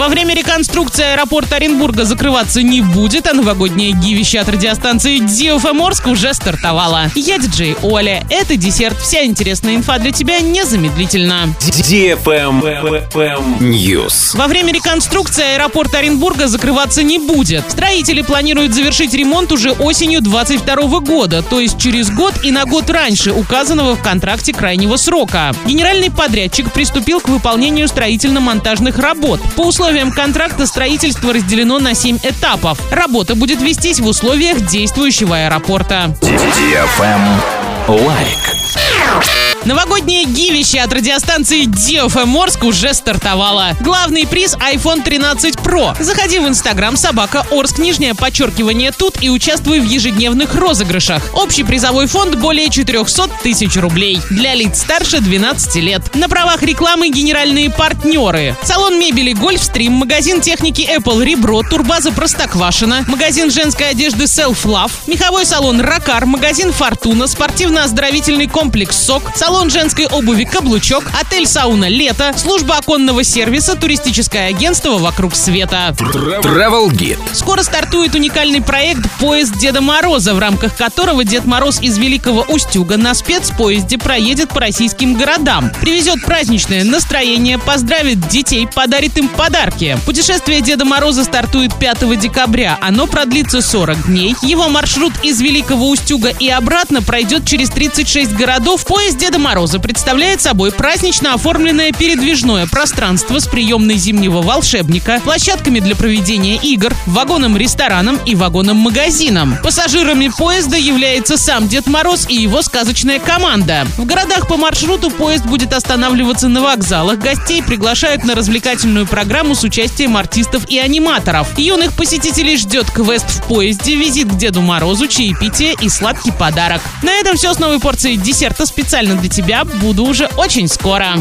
Во время реконструкции аэропорт Оренбурга закрываться не будет, а новогоднее гивище от радиостанции DFM Орск уже стартовало. Я диджей Оля. Это десерт. Вся интересная инфа для тебя незамедлительно. News. Во время реконструкции аэропорт Оренбурга закрываться не будет. Строители планируют завершить ремонт уже осенью 2022 года, то есть через год и на год раньше указанного в контракте крайнего срока. Генеральный подрядчик приступил к выполнению строительно-монтажных работ. По условиям контракта строительство разделено на 7 этапов. Работа будет вестись в условиях действующего аэропорта. Лайк. Новогоднее гивище от радиостанции DFM Орск уже стартовало. Главный приз iPhone 13 Pro. Заходи в Инстаграм собака Орск, нижнее подчеркивание тут и участвуй в ежедневных розыгрышах. Общий призовой фонд более 400 тысяч рублей. Для лиц старше 12 лет. На правах рекламы генеральные партнеры. Салон мебели Гольфстрим, магазин техники Apple Ребро, турбаза Простоквашина, магазин женской одежды Self Love, меховой салон Ракар, магазин Фортуна, спортивно-оздоровительный комплекс СОК, салон женской обуви «Каблучок», отель «Сауна Лето», служба оконного сервиса, туристическое агентство «Вокруг света». Travel Guide. Скоро стартует уникальный проект «Поезд Деда Мороза», в рамках которого Дед Мороз из Великого Устюга на спецпоезде проедет по российским городам, привезет праздничное настроение, поздравит детей, подарит им подарки. Путешествие Деда Мороза стартует 5 декабря. Оно продлится 40 дней. Его маршрут из Великого Устюга и обратно пройдет через 36 городов. Поезд Деда Мороза представляет собой празднично оформленное передвижное пространство с приемной зимнего волшебника, площадками для проведения игр, вагоном-рестораном и вагоном-магазином. Пассажирами поезда является сам Дед Мороз и его сказочная команда. В городах по маршруту поезд будет останавливаться на вокзалах. Гостей приглашают на развлекательную программу с участием артистов и аниматоров. Юных посетителей ждет квест в поезде, визит к Деду Морозу, чаепитие и сладкий подарок. На этом все с новой порцией десерта специально для тебя. Буду уже очень скоро.